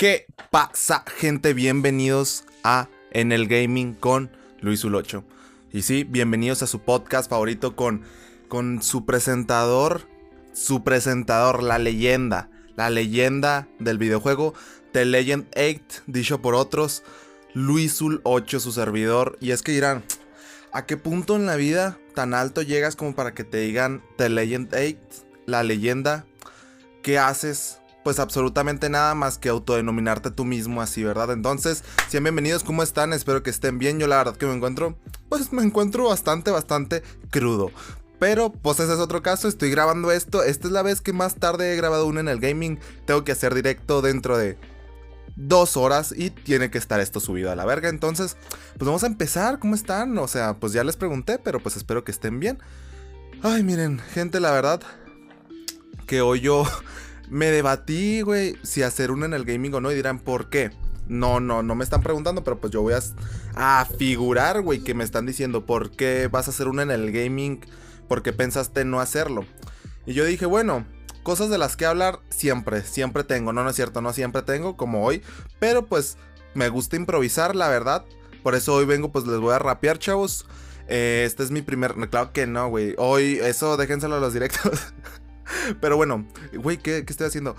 ¿Qué pasa, gente? Bienvenidos a En el Gaming con Luis Ulocho. Y sí, bienvenidos a su podcast favorito con, con su presentador, su presentador, la leyenda, la leyenda del videojuego, The Legend 8, dicho por otros, Luis Ulocho, su servidor. Y es que dirán, ¿a qué punto en la vida tan alto llegas como para que te digan The Legend 8, la leyenda? ¿Qué haces? Pues absolutamente nada más que autodenominarte tú mismo así, ¿verdad? Entonces, sean bienvenidos, ¿cómo están? Espero que estén bien. Yo la verdad que me encuentro, pues me encuentro bastante, bastante crudo. Pero, pues ese es otro caso, estoy grabando esto. Esta es la vez que más tarde he grabado uno en el gaming. Tengo que hacer directo dentro de dos horas y tiene que estar esto subido a la verga. Entonces, pues vamos a empezar. ¿Cómo están? O sea, pues ya les pregunté, pero pues espero que estén bien. Ay, miren, gente, la verdad que hoy yo me debatí, güey, si hacer uno en el gaming o no. Y dirán, ¿por qué? No, no, no me están preguntando, pero pues yo voy a, a figurar, güey, que me están diciendo, ¿por qué vas a hacer uno en el gaming? ¿Por qué pensaste no hacerlo? Y yo dije, bueno, cosas de las que hablar siempre, siempre tengo. No, no es cierto, no siempre tengo, como hoy. Pero pues me gusta improvisar, la verdad. Por eso hoy vengo, pues les voy a rapear, chavos. Eh, este es mi primer. Claro que no, güey. Hoy, eso déjenselo a los directos. Pero bueno, güey, ¿qué, estoy haciendo?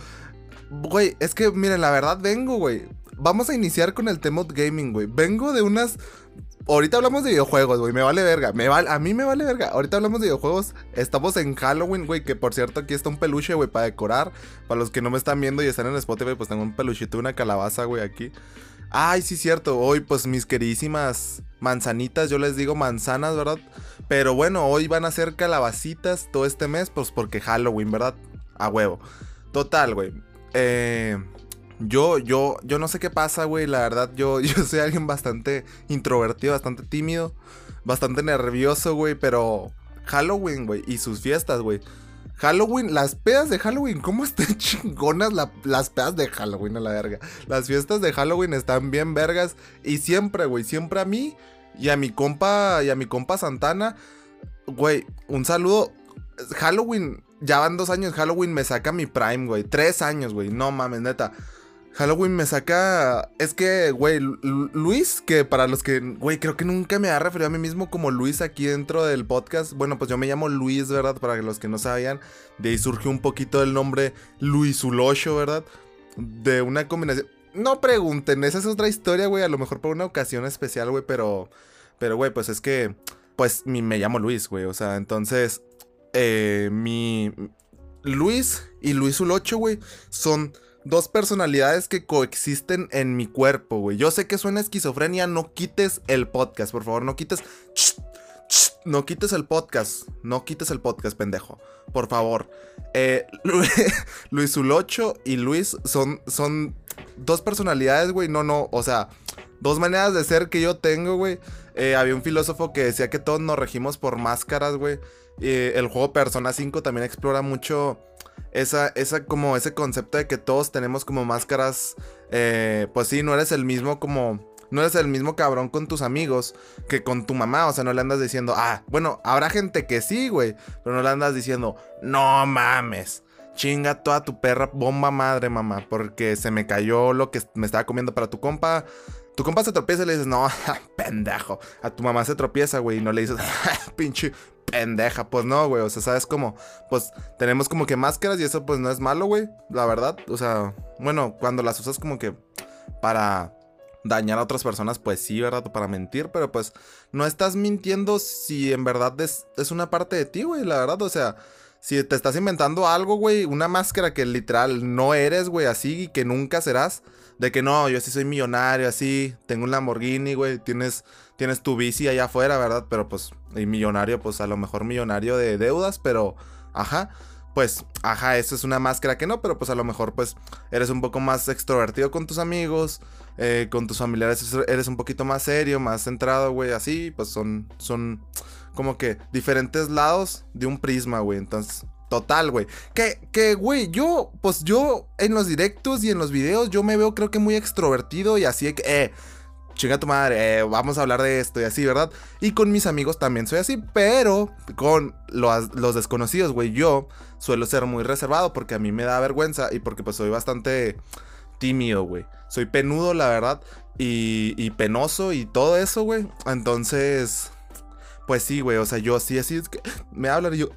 Güey, es que, miren, la verdad vengo, güey. Vamos a iniciar con el tema gaming, güey. Vengo de unas... Ahorita hablamos de videojuegos, güey. Me vale verga. Me. A mí me vale verga. Ahorita hablamos de videojuegos. Estamos en Halloween, güey. Que por cierto, aquí está un peluche, güey, para decorar. Para los que no me están viendo y están en Spotify, pues tengo un peluchito y una calabaza, güey, aquí. Ay, sí, cierto. Hoy, pues mis queridísimas manzanitas, yo les digo manzanas, ¿verdad? Pero bueno, hoy van a ser calabacitas todo este mes, pues porque Halloween, ¿verdad? A huevo. Total, güey. Eh, yo, yo, yo no sé qué pasa, güey. La verdad, yo, yo soy alguien bastante introvertido, bastante tímido, bastante nervioso, güey. Pero Halloween, güey, y sus fiestas, güey. Halloween, las pedas de Halloween, ¿cómo están chingonas las pedas de Halloween a la verga? Las fiestas de Halloween están bien vergas. Y siempre, güey, siempre a mí y a mi compa, y a mi compa Santana, güey, un saludo. Halloween, ya van dos años, Halloween me saca mi prime, güey. Tres años, güey. No mames, neta. Halloween me saca. Es que, güey, Luis, que para los que. Güey, creo que nunca me ha referido a mí mismo como Luis aquí dentro del podcast. Bueno, pues yo me llamo Luis, ¿verdad? Para los que no sabían. De ahí surgió un poquito el nombre Luis Ulocho, ¿verdad? De una combinación. No pregunten, esa es otra historia, güey. A lo mejor por una ocasión especial, güey. Pero, pero, güey, pues es que, pues me llamo Luis, güey. O sea, entonces, eh, mi Luis y Luis Ulocho, güey, son dos personalidades que coexisten en mi cuerpo, güey. Yo sé que suena esquizofrenia, no quites el podcast, por favor, no quites... no quites el podcast, no quites el podcast, pendejo. Por favor. Eh, Luis Ulocho y Luis son, son dos personalidades, güey. No, no, o sea, dos maneras de ser que yo tengo, güey. Eh, había un filósofo que decía que todos nos regimos por máscaras, güey. Eh, el juego Persona 5 también explora mucho esa, esa, como ese concepto de que todos tenemos como máscaras. Eh, pues sí, no eres el mismo como. No eres el mismo cabrón con tus amigos que con tu mamá. O sea, no le andas diciendo, ah, bueno, habrá gente que sí, güey. Pero no le andas diciendo, no mames chinga toda tu perra bomba madre, mamá, porque se me cayó lo que me estaba comiendo para tu compa. Tu compa se tropieza y le dices, no, pendejo. A tu mamá se tropieza, güey, y no le dices, pinche pendeja. Pues no, güey, o sea, ¿sabes cómo? Pues tenemos como que máscaras y eso pues no es malo, güey, la verdad. O sea, bueno, cuando las usas como que para dañar a otras personas, pues sí, ¿verdad? Para mentir, pero pues no estás mintiendo si en verdad es, es una parte de ti, güey, la verdad, o sea si te estás inventando algo, güey, una máscara que literal no eres, güey, así y que nunca serás, de que no, yo sí soy millonario, así, tengo un Lamborghini, güey, tienes, tienes tu bici allá afuera, ¿verdad? Pero pues, y millonario, pues a lo mejor millonario de deudas, pero, ajá, pues, ajá, eso es una máscara que no, pero pues a lo mejor, pues, eres un poco más extrovertido con tus amigos, eh, con tus familiares eres un poquito más serio, más centrado, güey, así, pues son, son como que diferentes lados de un prisma, güey. Entonces, total, güey. Que, que, güey, yo, pues yo en los directos y en los videos, yo me veo creo que muy extrovertido y así eh, chinga tu madre, eh, vamos a hablar de esto y así, ¿verdad? Y con mis amigos también soy así, pero con los, los desconocidos, güey, yo suelo ser muy reservado porque a mí me da vergüenza y porque pues soy bastante tímido, güey. Soy penudo, la verdad. Y, y penoso y todo eso, güey. Entonces, pues sí, güey, o sea, yo sí, así que me hablan y yo.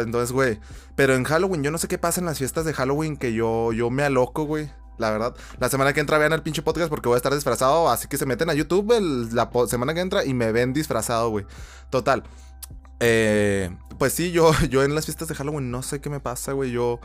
Entonces, güey. Pero en Halloween, yo no sé qué pasa en las fiestas de Halloween que yo, yo me aloco, güey. La verdad. La semana que entra vean el pinche podcast porque voy a estar disfrazado. Así que se meten a YouTube la semana que entra y me ven disfrazado, güey. Total. Eh, pues sí, yo, yo en las fiestas de Halloween no sé qué me pasa, güey. Yo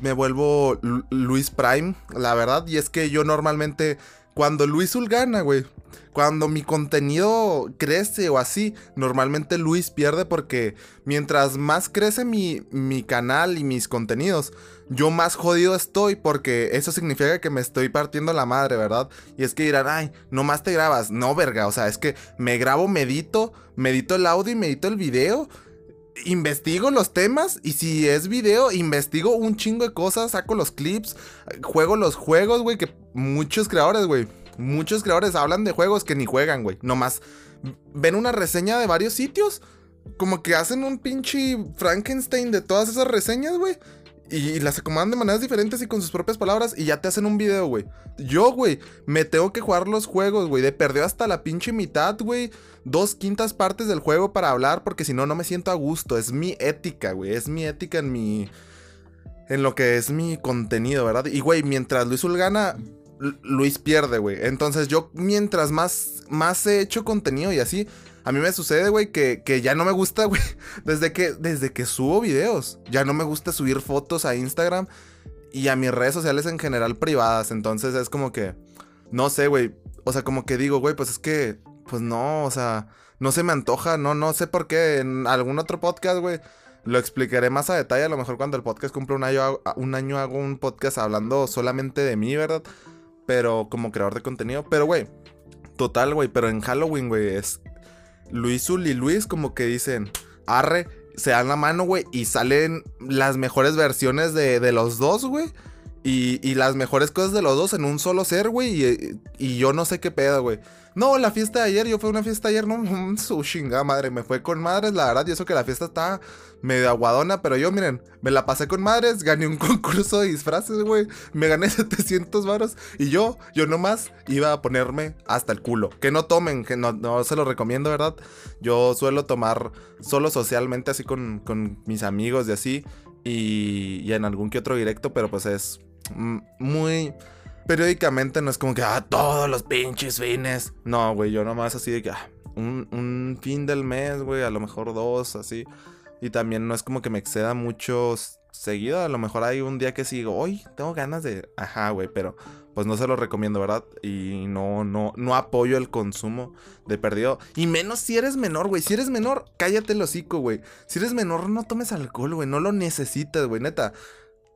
me vuelvo Luis Prime, la verdad. Y es que yo normalmente, cuando Luis gana, güey, cuando mi contenido crece o así, normalmente Luis pierde porque mientras más crece mi, mi canal y mis contenidos, yo más jodido estoy porque eso significa que me estoy partiendo la madre, ¿verdad? Y es que dirán, ay, nomás te grabas. No, verga, o sea, es que me grabo, medito, medito el audio y medito el video investigo los temas y si es video, investigo un chingo de cosas, saco los clips, juego los juegos, güey, que muchos creadores, güey, muchos creadores hablan de juegos que ni juegan, güey. Nomás ven una reseña de varios sitios, como que hacen un pinche Frankenstein de todas esas reseñas, güey. Y las acomodan de maneras diferentes y con sus propias palabras y ya te hacen un video, güey. Yo, güey, me tengo que jugar los juegos, güey. De perdió hasta la pinche mitad, güey. Dos quintas partes del juego para hablar porque si no, no me siento a gusto. Es mi ética, güey. Es mi ética en mi... En lo que es mi contenido, ¿verdad? Y, güey, mientras Luis gana, Luis pierde, güey. Entonces yo, mientras más, más he hecho contenido y así, a mí me sucede, güey, que, que, ya no me gusta, güey. Desde que, desde que subo videos. Ya no me gusta subir fotos a Instagram y a mis redes sociales en general privadas. Entonces es como que, no sé, güey. O sea, como que digo, güey, pues es que, pues no, o sea, no se me antoja, no, no sé por qué. En algún otro podcast, güey. Lo explicaré más a detalle. A lo mejor cuando el podcast cumple un año, un año hago un podcast hablando solamente de mí, ¿verdad? Pero como creador de contenido. Pero, güey. Total, güey. Pero en Halloween, güey. Es Luisul y Luis como que dicen, arre, se dan la mano, güey, y salen las mejores versiones de, de los dos, güey. Y, las mejores cosas de los dos en un solo ser, güey. Y, y, yo no sé qué pedo, güey. No, la fiesta de ayer, yo fui a una fiesta ayer, no, su chingada madre, me fue con madres, la verdad. Y eso que la fiesta está medio aguadona, pero yo, miren, me la pasé con madres, gané un concurso de disfraces, güey. Me gané 700 varos. Y yo, yo nomás iba a ponerme hasta el culo. Que no tomen, que no, no se lo recomiendo, ¿verdad? Yo suelo tomar solo socialmente, así con, con mis amigos y así. Y, y en algún que otro directo, pero pues es muy periódicamente no es como que, ah, todos los pinches fines. No, güey, yo nomás así de que, ah, un, un, fin del mes, güey, a lo mejor dos, así. Y también no es como que me exceda mucho seguido. A lo mejor hay un día que sigo, hoy tengo ganas de, ajá, güey, pero pues no se lo recomiendo, ¿verdad? Y no, no, no apoyo el consumo de perdido. Y menos si eres menor, güey. Si eres menor, cállate el hocico, güey. Si eres menor, no tomes alcohol, güey. No lo necesitas, güey, neta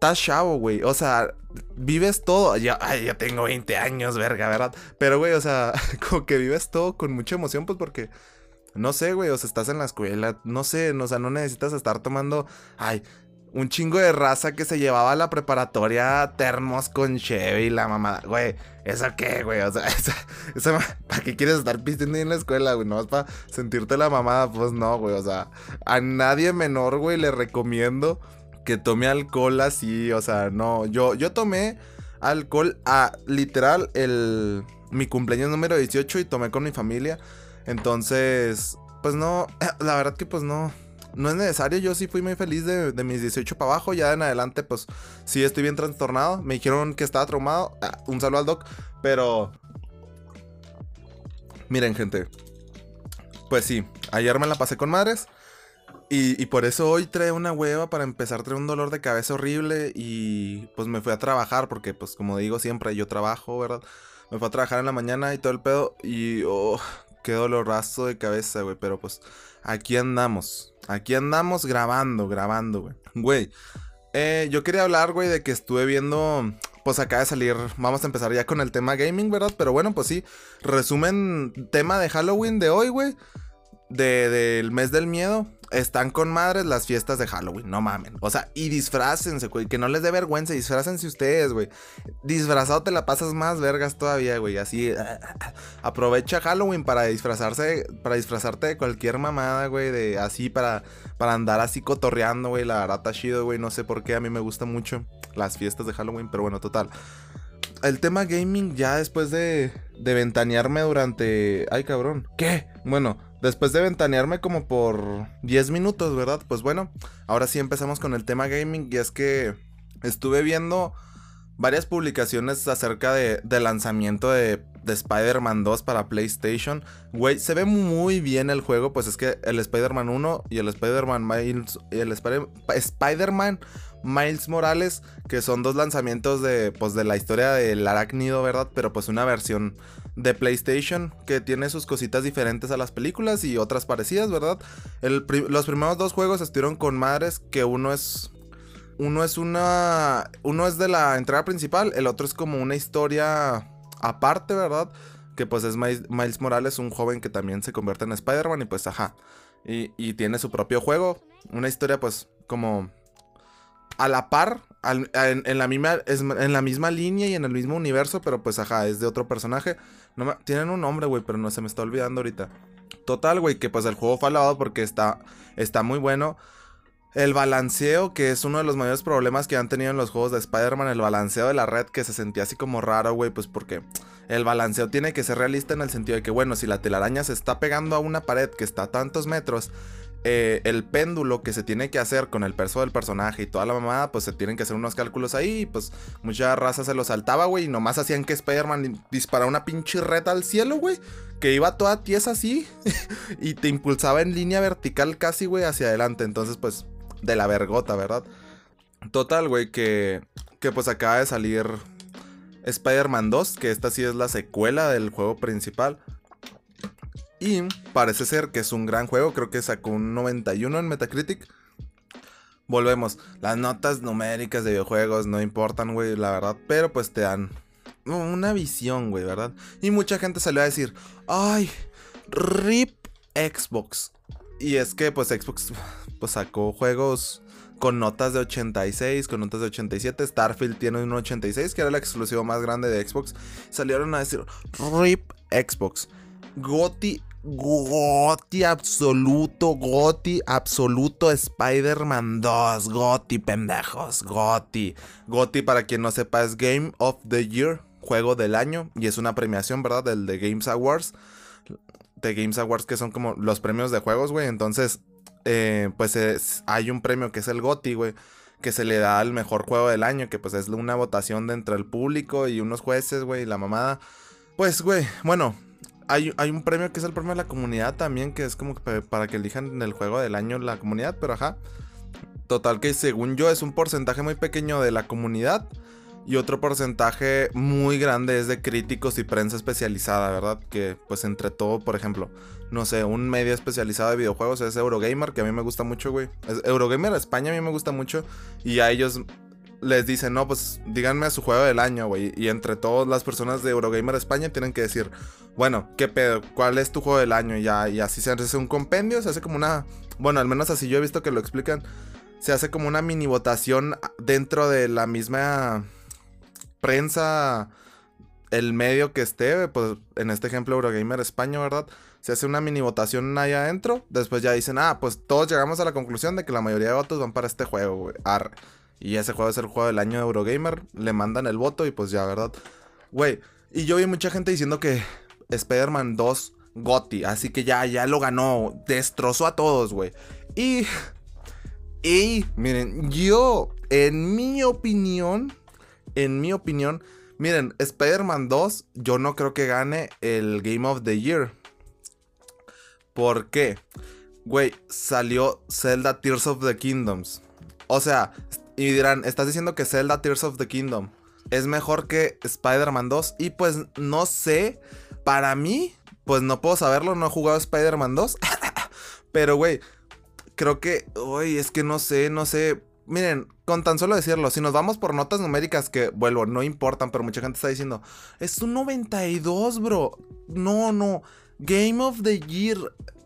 estás chavo, güey. O sea, vives todo. Ya, ay, ya tengo 20 años, verga, ¿verdad? Pero, güey, o sea, como que vives todo con mucha emoción, pues porque. No sé, güey, o sea, estás en la escuela, no sé, o sea, no necesitas estar tomando, ay, un chingo de raza que se llevaba a la preparatoria termos con Chevy y la mamada, güey, ¿eso qué, güey? O sea, ¿para qué quieres estar pisteando en la escuela, güey? No es para sentirte la mamada, pues no, güey, o sea, a nadie menor, güey, le recomiendo que tome alcohol así, o sea, no, yo, yo tomé alcohol a literal el, mi cumpleaños número 18 y tomé con mi familia. Entonces, pues no, la verdad que pues no, no es necesario. Yo sí fui muy feliz de, mis 18 para abajo. Ya en adelante, pues sí estoy bien trastornado. Me dijeron que estaba traumado. Ah, un saludo al doc. Pero... Miren, gente. Pues sí, ayer me la pasé con madres. Y, por eso hoy trae una hueva para empezar, trae un dolor de cabeza horrible y pues me fui a trabajar porque pues como digo siempre yo trabajo, ¿verdad? Me fui a trabajar en la mañana y todo el pedo y oh, qué dolorazo de cabeza, güey, pero pues aquí andamos, aquí andamos grabando, grabando, güey. Güey, eh, yo quería hablar, güey, de que estuve viendo, pues acaba de salir, vamos a empezar ya con el tema gaming, ¿verdad? Pero bueno, pues sí, resumen tema de Halloween de hoy, güey del mes del miedo, están con madres las fiestas de Halloween, no mamen. O sea, y disfrácense, güey, que no les dé vergüenza, disfrácense ustedes, güey. Disfrazado te la pasas más vergas todavía, güey, así. aprovecha Halloween para disfrazarse, para disfrazarte de cualquier mamada, güey, de así para, para andar así cotorreando, güey. La verdad está chido, güey, no sé por qué, a mí me gustan mucho las fiestas de Halloween, pero bueno, total. El tema gaming ya después de, de ventanearme durante... Ay, cabrón. ¿Qué? Bueno, Después de ventanearme como por 10 minutos, ¿verdad? Pues bueno, ahora sí empezamos con el tema gaming y es que estuve viendo varias publicaciones acerca de, del lanzamiento de, de Spider-Man 2 para PlayStation. Güey, se ve muy bien el juego, pues es que el Spider-Man 1 y el Spider-Man Miles, y el Spider-Man Miles Morales, que son dos lanzamientos de, pues, de la historia del arácnido, ¿verdad? Pero pues una versión de PlayStation que tiene sus cositas diferentes a las películas y otras parecidas, ¿verdad? los primeros dos juegos estuvieron con madres que uno es uno es una uno es de la entrada principal, el otro es como una historia aparte, ¿verdad? Que pues es Miles, Morales, un joven que también se convierte en Spider-Man y pues ajá. Y, tiene su propio juego, una historia pues como a la par, en, la misma, en la misma línea y en el mismo universo, pero pues ajá, es de otro personaje. No tienen un nombre, güey, pero no se me está olvidando ahorita. Total, güey, que pues el juego fue alabado porque está, está muy bueno. El balanceo, que es uno de los mayores problemas que han tenido en los juegos de Spider-Man, el balanceo de la red que se sentía así como raro, güey, pues porque el balanceo tiene que ser realista en el sentido de que, bueno, si la telaraña se está pegando a una pared que está a tantos metros, eh, el péndulo que se tiene que hacer con el peso del personaje y toda la mamada, pues se tienen que hacer unos cálculos ahí. Y pues mucha raza se lo saltaba, güey. Y nomás hacían que Spider-Man disparara una pinche reta al cielo, güey. Que iba toda tiesa así. y te impulsaba en línea vertical casi, güey, hacia adelante. Entonces, pues, de la vergota, ¿verdad? Total, güey, que, que pues acaba de salir Spider-Man 2, que esta sí es la secuela del juego principal. Y parece ser que es un gran juego, creo que sacó un 91 en Metacritic. Volvemos, las notas numéricas de videojuegos no importan, güey, la verdad, pero pues te dan una visión, güey, ¿verdad? Y mucha gente salió a decir, ay, RIP Xbox. Y es que pues Xbox pues sacó juegos con notas de 86, con notas de 87. Starfield tiene un 86, que era el exclusivo más grande de Xbox. Salieron a decir, RIP Xbox. Goti Goti absoluto, Goti absoluto Spider-Man 2, Goti pendejos, Goti. Goti para quien no sepa es Game of the Year, juego del año y es una premiación, ¿verdad? Del de Games Awards. De Games Awards que son como los premios de juegos, güey. Entonces, eh, pues hay un premio que es el Goti, güey. Que se le da al mejor juego del año, que pues es una votación de entre el público y unos jueces, güey, y la mamada. Pues, güey, bueno, hay, un premio que es el premio de la comunidad también, que es como para que elijan el juego del año la comunidad, pero ajá. Total que según yo es un porcentaje muy pequeño de la comunidad y otro porcentaje muy grande es de críticos y prensa especializada, ¿verdad? Que pues entre todo, por ejemplo, no sé, un medio especializado de videojuegos es Eurogamer, que a mí me gusta mucho, güey. Eurogamer España a mí me gusta mucho y a ellos les dicen, no, pues díganme a su juego del año, güey. Y entre todas las personas de Eurogamer España tienen que decir, bueno, ¿qué pedo? ¿Cuál es tu juego del año? Y, ya, y así se hace un compendio, se hace como una... Bueno, al menos así yo he visto que lo explican. Se hace como una mini votación dentro de la misma prensa, el medio que esté, pues en este ejemplo Eurogamer España, ¿verdad? Se hace una mini votación ahí adentro. Después ya dicen, ah, pues todos llegamos a la conclusión de que la mayoría de votos van para este juego, güey. Arre. Y ese juego es el juego del año de Eurogamer. Le mandan el voto y pues ya, ¿verdad? Güey. Y yo vi mucha gente diciendo que Spider-Man 2 Gotti. Así que ya, ya lo ganó. Destrozó a todos, güey. Y. Y. Miren, yo, en mi opinión. En mi opinión. Miren, Spider-Man 2, yo no creo que gane el Game of the Year. ¿Por qué? Güey, salió Zelda Tears of the Kingdoms. O sea, y dirán, estás diciendo que Zelda Tears of the Kingdom es mejor que Spider-Man 2. Y pues no sé, para mí, pues no puedo saberlo, no he jugado Spider-Man 2. Pero, güey, creo que, uy, es que no sé, no sé. Miren, con tan solo decirlo, si nos vamos por notas numéricas que, vuelvo, no importan, pero mucha gente está diciendo, es un 92, bro. No, no. Game of the Year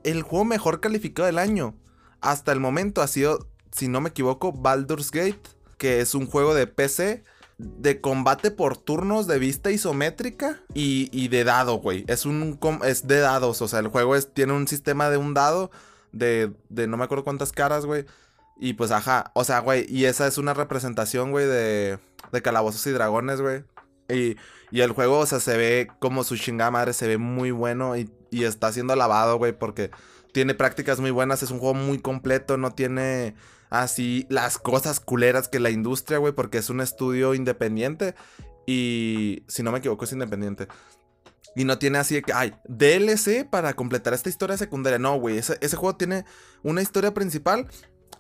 el juego mejor calificado del año. Hasta el momento ha sido, si no me equivoco, Baldur's Gate, que es un juego de PC de combate por turnos de vista isométrica y, de dado, güey. Es un es de dados, o sea, el juego es, tiene un sistema de un dado de, de no me acuerdo cuántas caras, güey. Y pues, ajá, o sea, güey, y esa es una representación, güey, de, de calabozos y dragones, güey. Y, y, el juego, o sea, se ve como su chingada madre, se ve muy bueno y, y está siendo alabado, güey, porque tiene prácticas muy buenas, es un juego muy completo, no tiene así las cosas culeras que la industria, güey, porque es un estudio independiente y si no me equivoco es independiente. Y no tiene así de que, ay, DLC para completar esta historia secundaria. No, güey, ese, ese juego tiene una historia principal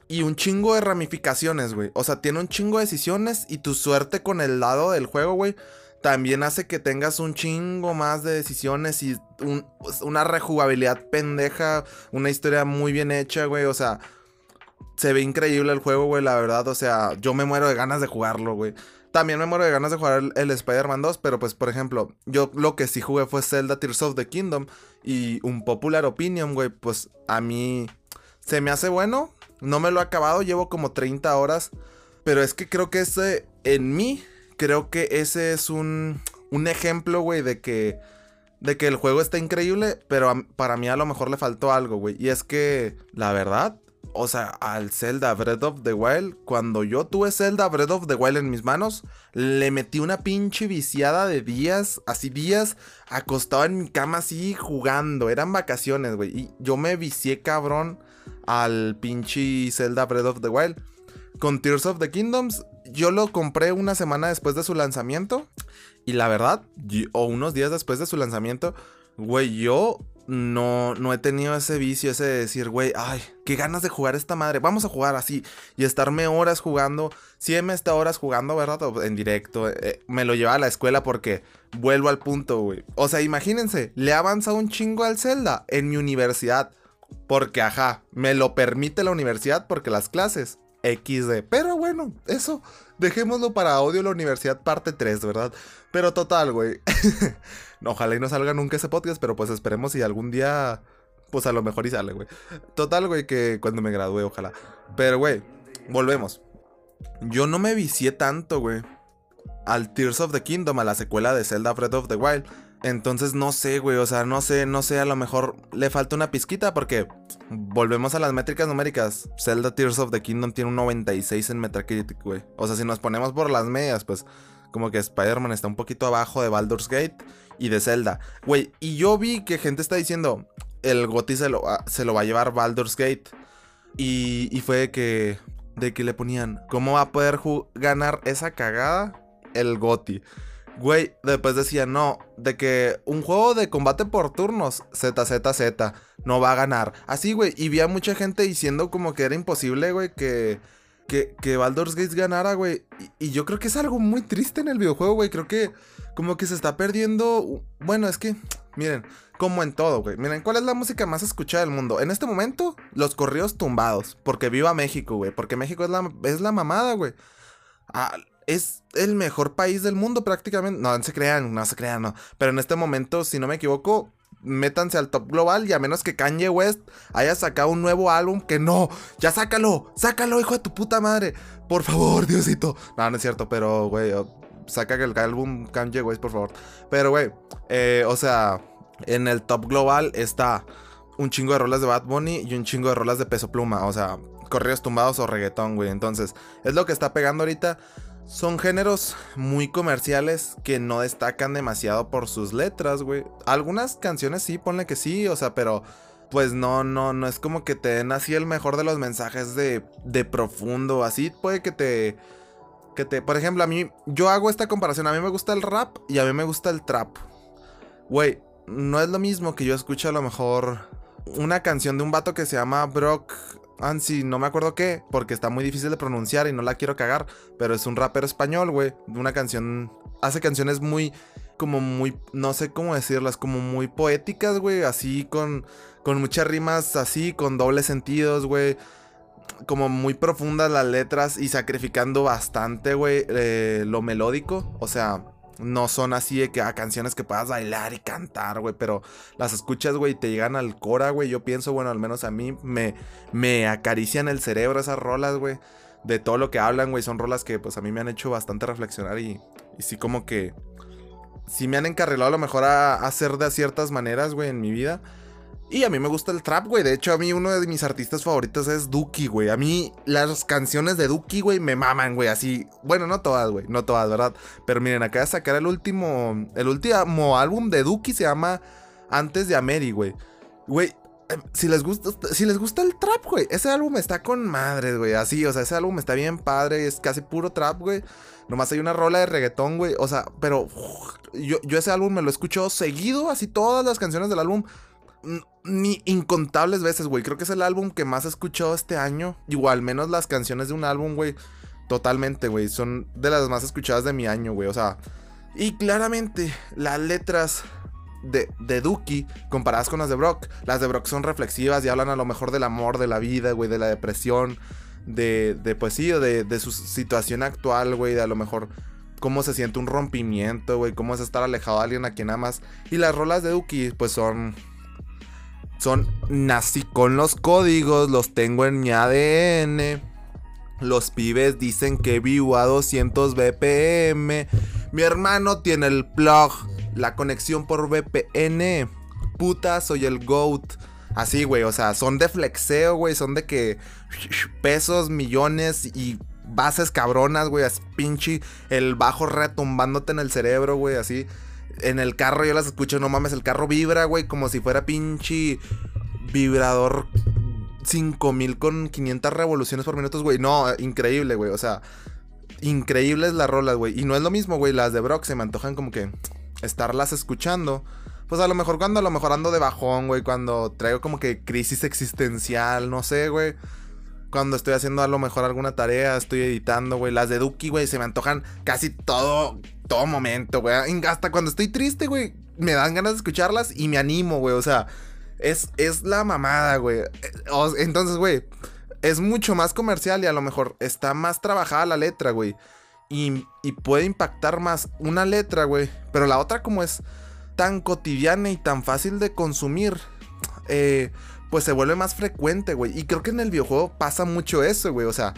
y un chingo de ramificaciones, güey. O sea, tiene un chingo de decisiones y tu suerte con el lado del juego, güey también hace que tengas un chingo más de decisiones y pues, una rejugabilidad pendeja, una historia muy bien hecha, güey. O sea, se ve increíble el juego, güey, la verdad. O sea, yo me muero de ganas de jugarlo, güey. También me muero de ganas de jugar el, Spider-Man 2, pero pues, por ejemplo, yo lo que sí jugué fue Zelda Tears of the Kingdom y un popular opinion, güey, pues a mí se me hace bueno. No me lo he acabado, llevo como 30 horas, pero es que creo que ese en mí creo que ese es un, un ejemplo, güey, de que, de que el juego está increíble, pero para mí a lo mejor le faltó algo, güey. Y es que, la verdad, o sea, al Zelda Breath of the Wild, cuando yo tuve Zelda Breath of the Wild en mis manos, le metí una pinche viciada de días, así días, acostado en mi cama así jugando. Eran vacaciones, güey. Y yo me vicié cabrón al pinche Zelda Breath of the Wild. Con Tears of the Kingdoms yo lo compré una semana después de su lanzamiento. Y la verdad, o unos días después de su lanzamiento, güey, yo no, no he tenido ese vicio, ese de decir, güey, ay, qué ganas de jugar esta madre. Vamos a jugar así y estarme horas jugando. Si me está horas jugando, ¿verdad? En directo. Eh, me lo lleva a la escuela porque vuelvo al punto, güey. O sea, imagínense, le ha avanzado un chingo al Zelda en mi universidad. Porque, ajá, me lo permite la universidad porque las clases XD. Pero bueno, eso dejémoslo para audio la universidad parte 3, ¿verdad? Pero total, güey. Ojalá y no salga nunca ese podcast, pero pues esperemos si algún día, pues a lo mejor y sale, güey. Total, güey, que cuando me gradúe, ojalá. Pero, güey, volvemos. Yo no me vicié tanto, güey. Al Tears of the Kingdom, a la secuela de Zelda Breath of the Wild. Entonces no sé, güey, o sea, no sé, no sé, a lo mejor le falta una pizquita porque volvemos a las métricas numéricas. Zelda Tears of the Kingdom tiene un 96 en Metacritic, güey. O sea, si nos ponemos por las medias, pues como que Spider-Man está un poquito abajo de Baldur's Gate y de Zelda. Güey, y yo vi que gente está diciendo, el GOTY se lo, se lo va a llevar Baldur's Gate. Y, y fue de que, de que le ponían, ¿cómo va a poder ganar esa cagada el GOTY? Güey, después decía, no, de que un juego de combate por turnos, ZZZ, no va a ganar. Así, güey, y vi a mucha gente diciendo como que era imposible, güey, que, que, que Baldur's Gate ganara, güey. Y, yo creo que es algo muy triste en el videojuego, güey. Creo que como que se está perdiendo... Bueno, es que, miren, como en todo, güey. Miren, ¿cuál es la música más escuchada del mundo? En este momento, los corridos tumbados. Porque viva México, güey. Porque México es la, es la mamada, güey. Ah, es el mejor país del mundo prácticamente. No, no se crean, no se crean, no. Pero en este momento, si no me equivoco, métanse al top global y a menos que Kanye West haya sacado un nuevo álbum, que no, ya sácalo, sácalo, hijo de tu puta madre. Por favor, Diosito. No, no es cierto, pero, güey, saca el álbum Kanye West, por favor. Pero, güey, eh, o sea, en el top global está un chingo de rolas de Bad Bunny y un chingo de rolas de peso pluma. O sea, corridos tumbados o reggaetón, güey. Entonces, es lo que está pegando ahorita. Son géneros muy comerciales que no destacan demasiado por sus letras, güey. Algunas canciones sí, ponle que sí, o sea, pero pues no, no, no es como que te den así el mejor de los mensajes de, de profundo. Así puede que te, que te, por ejemplo, a mí, yo hago esta comparación. A mí me gusta el rap y a mí me gusta el trap. Güey, no es lo mismo que yo escuche a lo mejor una canción de un vato que se llama Brock Ansi, no me acuerdo qué, porque está muy difícil de pronunciar y no la quiero cagar, pero es un rapero español, güey, una canción, hace canciones muy, como muy, no sé cómo decirlas, como muy poéticas, güey, así con, con muchas rimas, así, con dobles sentidos, güey, como muy profundas las letras y sacrificando bastante, güey, eh, lo melódico, o sea, No son así de que a ah, canciones que puedas bailar y cantar, güey. Pero las escuchas, güey, y te llegan al cora, güey. Yo pienso, bueno, al menos a mí me, me acarician el cerebro esas rolas, güey. De todo lo que hablan, güey. Son rolas que, pues, a mí me han hecho bastante reflexionar y, y sí, como que. Sí me han encarrilado a lo mejor a, a hacer de ciertas maneras, güey, en mi vida. Y a mí me gusta el trap, güey. De hecho, a mí uno de mis artistas favoritos es Duki, güey. A mí las canciones de Duki, güey, me maman, güey. Así, bueno, no todas, güey. No todas, ¿verdad? Pero miren, acá de sacar el último, el último álbum de Duki se llama Antes de Ameri, güey. Güey, em, si les gusta, si les gusta el trap, güey, ese álbum está con madres, güey. Así, o sea, ese álbum está bien padre, es casi puro trap, güey. Nomás hay una rola de reggaetón, güey. O sea, pero yo, yo ese álbum me lo escucho seguido, así todas las canciones del álbum ni incontables veces, güey. Creo que es el álbum que más he escuchado este año. Igual, menos las canciones de un álbum, güey. Totalmente, güey. Son de las más escuchadas de mi año, güey. O sea, y claramente las letras de, de Duki, comparadas con las de Brock, las de Brock son reflexivas y hablan a lo mejor del amor, de la vida, güey, de la depresión, de, de pues sí, de, de su situación actual, güey, de a lo mejor cómo se siente un rompimiento, güey, cómo es estar alejado de alguien a quien amas. Y las rolas de Duki, pues son son nací con los códigos, los tengo en mi ADN. Los pibes dicen que vivo a 200 BPM. Mi hermano tiene el plug, la conexión por VPN. Puta, soy el GOAT. Así, güey, o sea, son de flexeo, güey, son de que pesos, millones y bases cabronas, güey, es pinche el bajo retumbándote en el cerebro, güey, así en el carro yo las escucho, no mames, el carro vibra, güey, como si fuera pinche vibrador 5000 con 500 revoluciones por minuto, güey. No, increíble, güey, o sea, increíbles las rolas, güey. Y no es lo mismo, güey, las de Brock se me antojan como que estarlas escuchando. Pues a lo mejor cuando a lo mejor ando de bajón, güey, cuando traigo como que crisis existencial, no sé, güey. Cuando estoy haciendo a lo mejor alguna tarea, estoy editando, güey. Las de Duki, güey, se me antojan casi todo todo momento, güey. Hasta cuando estoy triste, güey, me dan ganas de escucharlas y me animo, güey. O sea, es, es la mamada, güey. Entonces, güey, es mucho más comercial y a lo mejor está más trabajada la letra, güey. Y, y puede impactar más una letra, güey. Pero la otra como es tan cotidiana y tan fácil de consumir, eh, pues se vuelve más frecuente, güey. Y creo que en el videojuego pasa mucho eso, güey. O sea,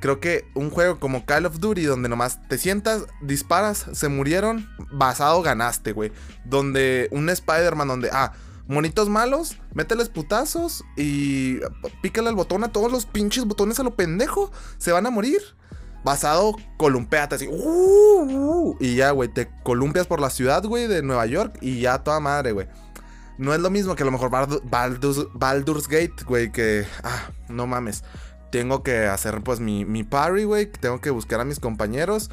creo que un juego como Call of Duty, donde nomás te sientas, disparas, se murieron, basado ganaste, güey. Donde un Spider-Man, donde, ah, monitos malos, mételes putazos y pícale el botón a todos los pinches botones a lo pendejo, se van a morir. Basado, columpeate así. Uh, uh, y ya, güey, te columpias por la ciudad, güey, de Nueva York y ya toda madre, güey. No es lo mismo que a lo mejor Baldur's Gate, güey, que... Ah, no mames tengo que hacer pues mi, mi parry, güey. Tengo que buscar a mis compañeros.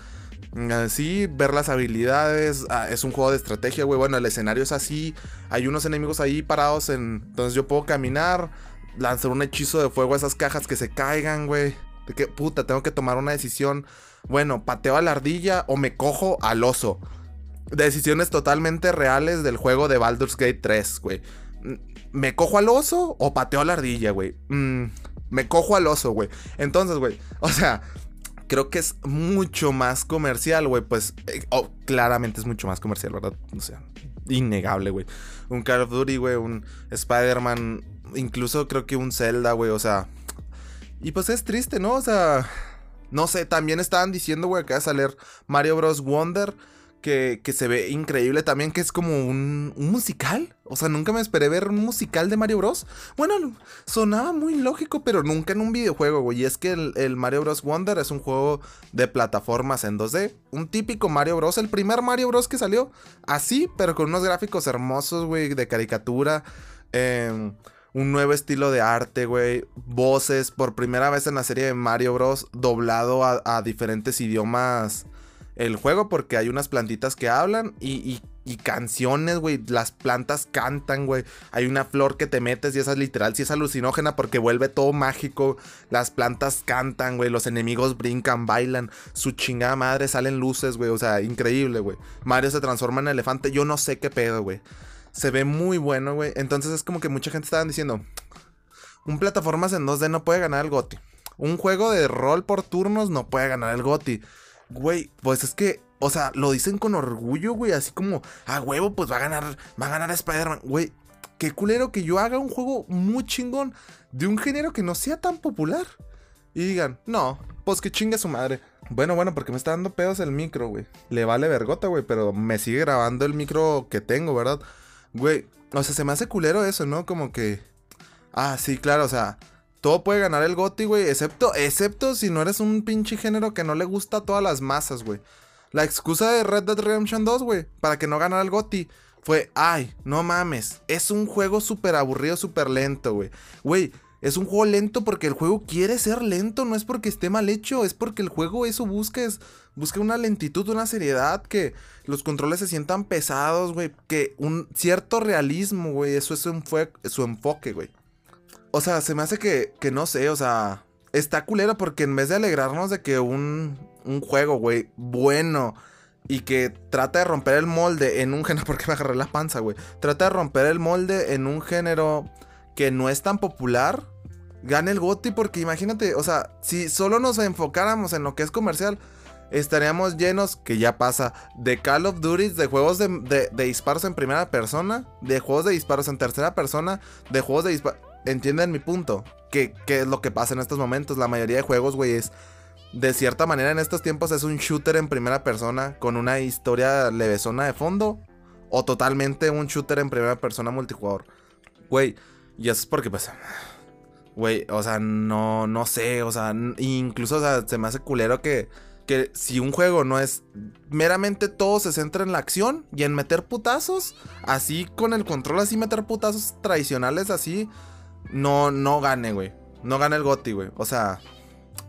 Así, ver las habilidades. Ah, es un juego de estrategia, güey. Bueno, el escenario es así. Hay unos enemigos ahí parados en... Entonces yo puedo caminar. Lanzar un hechizo de fuego a esas cajas que se caigan, güey. De que, puta, tengo que tomar una decisión. Bueno, pateo a la ardilla o me cojo al oso. Decisiones totalmente reales del juego de Baldur's Gate 3, güey. ¿Me cojo al oso o pateo a la ardilla, güey? Mmm me cojo al oso, güey. Entonces, güey, o sea, creo que es mucho más comercial, güey. Pues eh, oh, claramente es mucho más comercial, ¿verdad? O sea, innegable, güey. Un Call of Duty, güey, un Spider-Man, incluso creo que un Zelda, güey, o sea. Y pues es triste, ¿no? O sea, no sé, también estaban diciendo, güey, que va a salir Mario Bros. Wonder que, se ve increíble también, que es como un, musical. O sea, nunca me esperé ver un musical de Mario Bros. Bueno, sonaba muy lógico, pero nunca en un videojuego, güey. Y es que el, Mario Bros. Wonder es un juego de plataformas en 2D. Un típico Mario Bros. El primer Mario Bros. que salió así, pero con unos gráficos hermosos, güey, de caricatura. Em, un nuevo estilo de arte, güey. Voces, por primera vez en la serie de Mario Bros. doblado a diferentes idiomas el juego porque hay unas plantitas que hablan y, canciones, güey. Las plantas cantan, güey. Hay una flor que te metes y esa es literal, sí es alucinógena porque vuelve todo mágico. Las plantas cantan, güey. Los enemigos brincan, bailan. Su chingada madre salen luces, güey. O sea, increíble, güey. Mario se transforma en elefante. Yo no sé qué pedo, güey. Se ve muy bueno, güey. Entonces es como que mucha gente estaba diciendo: Un plataformas en 2D no puede ganar el GOTI. Un juego de rol por turnos no puede ganar el GOTI. Güey, pues es que o sea, lo dicen con orgullo, güey, así como, a huevo, pues va a ganar, va a ganar Spider-Man, güey. Qué culero que yo haga un juego muy chingón de un género que no sea tan popular. Y digan, no, pues que chingue su madre. Bueno, bueno, porque me está dando pedos el micro, güey. Le vale vergota, güey, pero me sigue grabando el micro que tengo, ¿verdad? Güey, o sea, se me hace culero eso, ¿no? Como que... Ah, sí, claro, o sea, todo puede ganar el GOTI, güey, excepto, excepto si no eres un pinche género que no le gusta a todas las masas, güey. La excusa de Red Dead Redemption 2, güey, para que no ganara el GOTI, fue, ay, no mames, es un juego súper aburrido, súper lento, güey. Güey, es un juego lento porque el juego quiere ser lento, no es porque esté mal hecho, es porque el juego eso busca, es, busca una lentitud, una seriedad, que los controles se sientan pesados, güey, que un cierto realismo, güey, eso es su enfoque, güey. O sea, se me hace que, que no sé, o sea, está culero porque en vez de alegrarnos de que un, un juego, güey, bueno y que trata de romper el molde en un género, porque me agarré la panza, güey, trata de romper el molde en un género que no es tan popular, gane el GOTI porque imagínate, o sea, si solo nos enfocáramos en lo que es comercial, estaríamos llenos, que ya pasa, de Call of Duty, de juegos de, de, de disparos en primera persona, de juegos de disparos en tercera persona, de juegos de disparos entienden mi punto. ¿Qué, es lo que pasa en estos momentos? La mayoría de juegos, güey, es. De cierta manera, en estos tiempos es un shooter en primera persona con una historia levesona de fondo. O totalmente un shooter en primera persona multijugador. Güey, y eso es porque, pues. Güey, o sea, no, no sé, o sea, incluso, o sea, se me hace culero que, que si un juego no es meramente todo se centra en la acción y en meter putazos, así con el control, así meter putazos tradicionales, así, no, no gane, güey. No gane el GOTI, güey. O sea,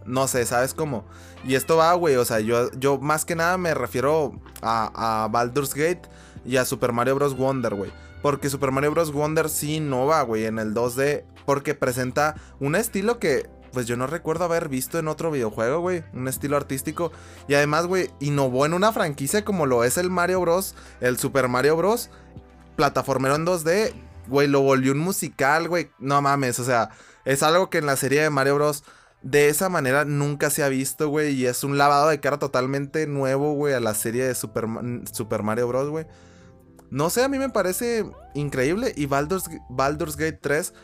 no sé, ¿sabes cómo? Y esto va, güey, o sea, yo, yo más que nada me refiero a, a Baldur's Gate y a Super Mario Bros. Wonder, güey. Porque Super Mario Bros. Wonder sí innova, güey, en el 2D. Porque presenta un estilo que, pues yo no recuerdo haber visto en otro videojuego, güey. Un estilo artístico. Y además, güey, innovó en una franquicia como lo es el Mario Bros. El Super Mario Bros. Plataformero en 2D güey, lo volvió un musical, güey. No mames, o sea, es algo que en la serie de Mario Bros. De esa manera nunca se ha visto, güey. Y es un lavado de cara totalmente nuevo, güey, a la serie de Super, Super Mario Bros., güey. No sé, a mí me parece increíble. Y Baldur's, Baldur's Gate 3,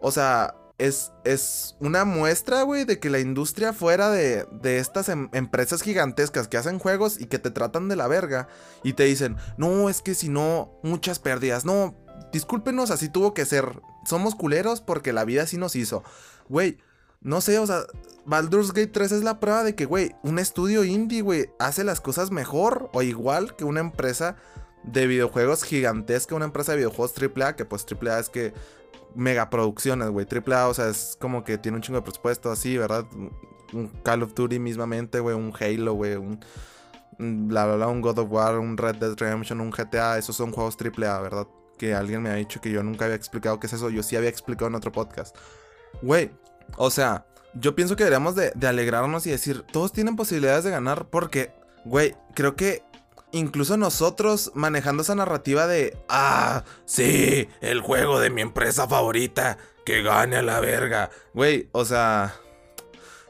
o sea, es, es una muestra, güey, de que la industria fuera de, de estas em, empresas gigantescas que hacen juegos y que te tratan de la verga y te dicen, no, es que si no, muchas pérdidas, no, discúlpenos, así tuvo que ser. Somos culeros porque la vida así nos hizo. Güey, no sé, o sea, Baldur's Gate 3 es la prueba de que, güey, un estudio indie, güey, hace las cosas mejor o igual que una empresa de videojuegos gigantesca, una empresa de videojuegos AAA, que pues AAA es que megaproducciones, güey. AAA, o sea, es como que tiene un chingo de presupuesto así, ¿verdad? Un Call of Duty mismamente, güey, un Halo, güey, un bla bla bla, un God of War, un Red Dead Redemption, un GTA, esos son juegos AAA, ¿verdad? Que alguien me ha dicho que yo nunca había explicado qué es eso. Yo sí había explicado en otro podcast. Güey, o sea, yo pienso que deberíamos de, alegrarnos y decir, todos tienen posibilidades de ganar porque, güey, creo que incluso nosotros manejando esa narrativa de, ah, sí, el juego de mi empresa favorita, que gane a la verga. Güey, o sea,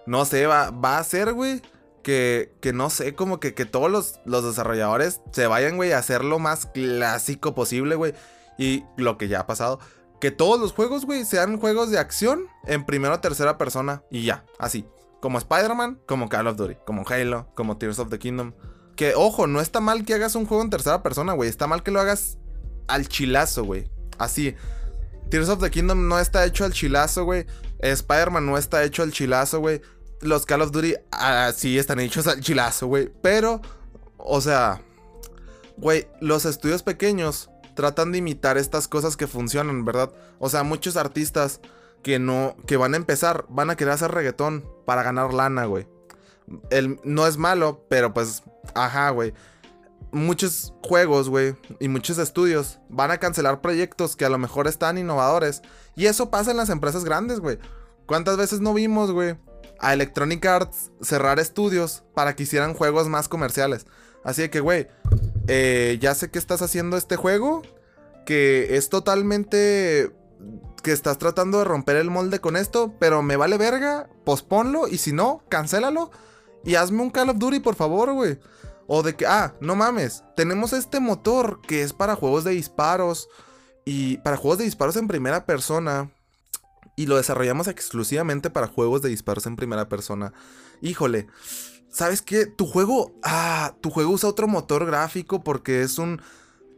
no sé, va, va a ser, güey. Que, que, no sé, como que, que todos los, los desarrolladores se vayan, güey, a hacer lo más clásico posible, güey. Y lo que ya ha pasado, que todos los juegos, güey, sean juegos de acción en primera o tercera persona. Y ya, así. Como Spider-Man, como Call of Duty, como Halo, como Tears of the Kingdom. Que, ojo, no está mal que hagas un juego en tercera persona, güey. Está mal que lo hagas al chilazo, güey. Así. Tears of the Kingdom no está hecho al chilazo, güey. Spider-Man no está hecho al chilazo, güey. Los Call of Duty ah, sí están hechos al chilazo, güey. Pero, o sea, güey, los estudios pequeños tratan de imitar estas cosas que funcionan, ¿verdad? O sea, muchos artistas que no, que van a empezar, van a querer hacer reggaetón para ganar lana, güey. El, no es malo, pero pues, ajá, güey. Muchos juegos, güey, y muchos estudios van a cancelar proyectos que a lo mejor están innovadores. Y eso pasa en las empresas grandes, güey. ¿Cuántas veces no vimos, güey, a Electronic Arts cerrar estudios para que hicieran juegos más comerciales? Así que, güey, eh, ya sé que estás haciendo este juego, que es totalmente... que estás tratando de romper el molde con esto, pero me vale verga, posponlo y si no, cancélalo y hazme un Call of Duty, por favor, güey. O de que, ah, no mames, tenemos este motor que es para juegos de disparos y para juegos de disparos en primera persona. Y lo desarrollamos exclusivamente para juegos de disparos en primera persona. Híjole, ¿sabes qué? Tu juego, ah, tu juego usa otro motor gráfico porque es un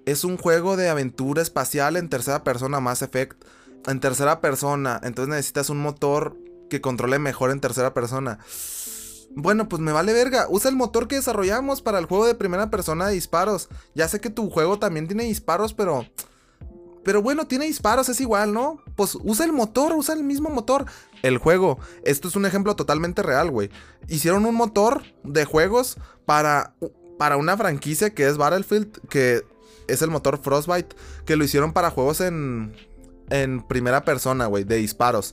es un juego de aventura espacial en tercera persona, Mass Effect en tercera persona, entonces necesitas un motor que controle mejor en tercera persona. Bueno, pues me vale verga. Usa el motor que desarrollamos para el juego de primera persona de disparos. Ya sé que tu juego también tiene disparos, pero. Pero bueno, tiene disparos, es igual, ¿no? Pues usa el motor, usa el mismo motor. El juego. Esto es un ejemplo totalmente real, güey. Hicieron un motor de juegos para. Para una franquicia que es Battlefield. Que es el motor Frostbite. Que lo hicieron para juegos en. En primera persona, güey. De disparos.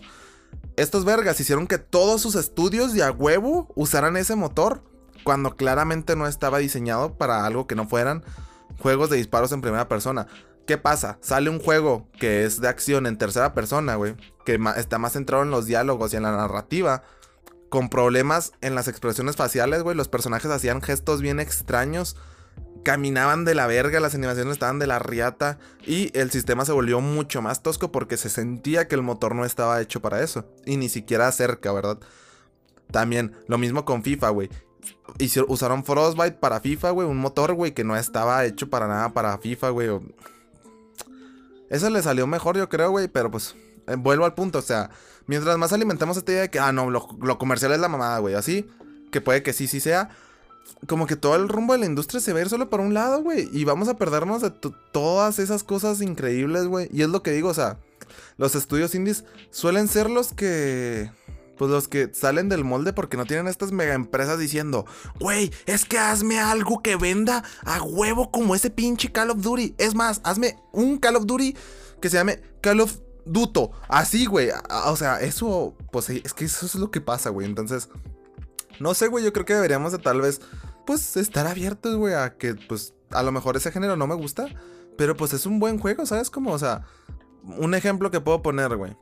Estos vergas hicieron que todos sus estudios de a huevo usaran ese motor cuando claramente no estaba diseñado para algo que no fueran juegos de disparos en primera persona. ¿Qué pasa? Sale un juego que es de acción en tercera persona, güey, que está más centrado en los diálogos y en la narrativa, con problemas en las expresiones faciales, güey, los personajes hacían gestos bien extraños caminaban de la verga, las animaciones estaban de la riata y el sistema se volvió mucho más tosco porque se sentía que el motor no estaba hecho para eso y ni siquiera cerca, ¿verdad? También lo mismo con FIFA, güey. Usaron Frostbite para FIFA, güey, un motor, güey, que no estaba hecho para nada para FIFA, güey. Eso le salió mejor, yo creo, güey, pero pues eh, vuelvo al punto, o sea, mientras más alimentamos esta idea de que, ah, no, lo, comercial es la mamada, güey, así, que puede que sí, sí sea, como que todo el rumbo de la industria se va a ir solo por un lado, güey. Y vamos a perdernos de todas esas cosas increíbles, güey. Y es lo que digo, o sea, los estudios indies suelen ser los que... Pues los que salen del molde porque no tienen estas mega empresas diciendo, güey, es que hazme algo que venda a huevo como ese pinche Call of Duty. Es más, hazme un Call of Duty que se llame Call of Duto. Así, güey. O sea, eso, pues es que eso es lo que pasa, güey. Entonces, no sé, güey, yo creo que deberíamos de tal vez, pues, estar abiertos, güey, a que, pues, a lo mejor ese género no me gusta, pero pues es un buen juego, ¿sabes? Como, o sea, un ejemplo que puedo poner, güey.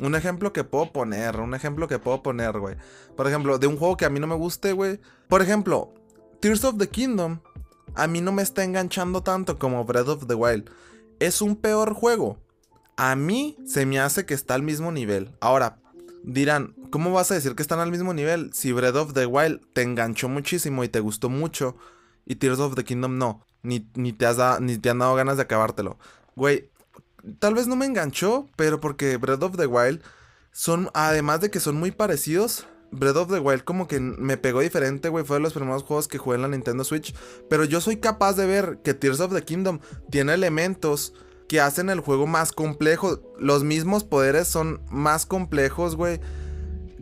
Un ejemplo que puedo poner, un ejemplo que puedo poner, güey. Por ejemplo, de un juego que a mí no me guste, güey. Por ejemplo, Tears of the Kingdom, a mí no me está enganchando tanto como Breath of the Wild. Es un peor juego. A mí se me hace que está al mismo nivel. Ahora, dirán, ¿cómo vas a decir que están al mismo nivel si Breath of the Wild te enganchó muchísimo y te gustó mucho y Tears of the Kingdom no? Ni, ni, te, has ni te han dado ganas de acabártelo. Güey, tal vez no me enganchó, pero porque Breath of the Wild son, además de que son muy parecidos, Breath of the Wild como que me pegó diferente, güey. Fue de los primeros juegos que jugué en la Nintendo Switch. Pero yo soy capaz de ver que Tears of the Kingdom tiene elementos que hacen el juego más complejo. Los mismos poderes son más complejos, güey.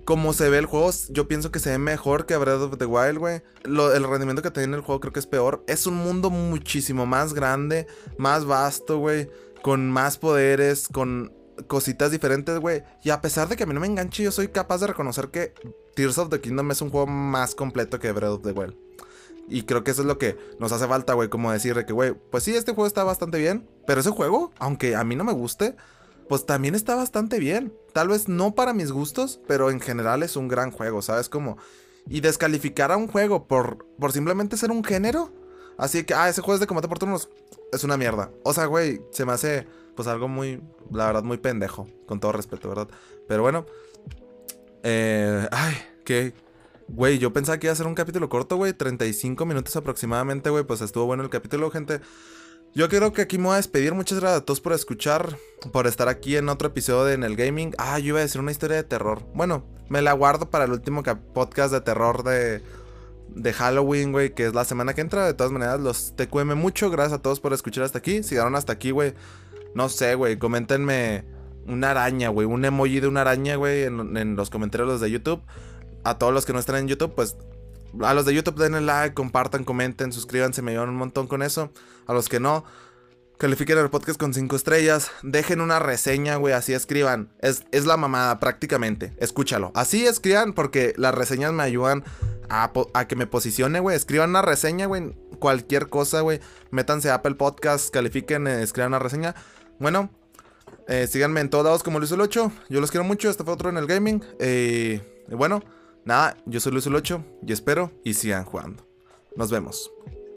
Como se ve el juego, yo pienso que se ve mejor que Breath of the Wild, güey. el rendimiento que tiene el juego creo que es peor. Es un mundo muchísimo más grande, más vasto, güey. Con más poderes, con cositas diferentes, güey. Y a pesar de que a mí no me enganche, yo soy capaz de reconocer que Tears of the Kingdom es un juego más completo que Breath of the Wild. Y creo que eso es lo que nos hace falta, güey, como decir que, güey, pues sí, este juego está bastante bien, pero ese juego, aunque a mí no me guste, pues también está bastante bien. Tal vez no para mis gustos, pero en general es un gran juego, ¿sabes? Como... Y descalificar a un juego por, por simplemente ser un género. Así que, ah, ese juego es de combate por turnos. Es una mierda. O sea, güey, se me hace pues algo muy, la verdad, muy pendejo. Con todo respeto, ¿verdad? Pero bueno. Eh, ay, qué, Güey, yo pensaba que iba a ser un capítulo corto, güey. 35 minutos aproximadamente, güey. Pues estuvo bueno el capítulo, gente. Yo creo que aquí me voy a despedir. Muchas gracias a todos por escuchar, por estar aquí en otro episodio de En el Gaming. Ah, yo iba a decir una historia de terror. Bueno, me la guardo para el último podcast de terror de, de Halloween, güey, que es la semana que entra. De todas maneras, los TQM mucho. Gracias a todos por escuchar hasta aquí. Si hasta aquí, güey. No sé, güey. Coméntenme una araña, güey. Un emoji de una araña, güey, en, en los comentarios de YouTube a todos los que no están en YouTube, pues a los de YouTube denle like, compartan, comenten, suscríbanse, me ayudan un montón con eso. A los que no, califiquen el podcast con 5 estrellas, dejen una reseña, güey, así escriban. Es, es la mamada prácticamente, escúchalo. Así escriban porque las reseñas me ayudan a, que me posicione, güey. Escriban una reseña, güey, cualquier cosa, güey. Métanse a Apple Podcast, califiquen, eh, escriban una reseña. Bueno, eh, síganme en todos lados como Luis el 8. Yo los quiero mucho, este fue otro en el gaming. Eh, bueno. Nada, yo soy Luis el 8 y espero y sigan jugando. Nos vemos.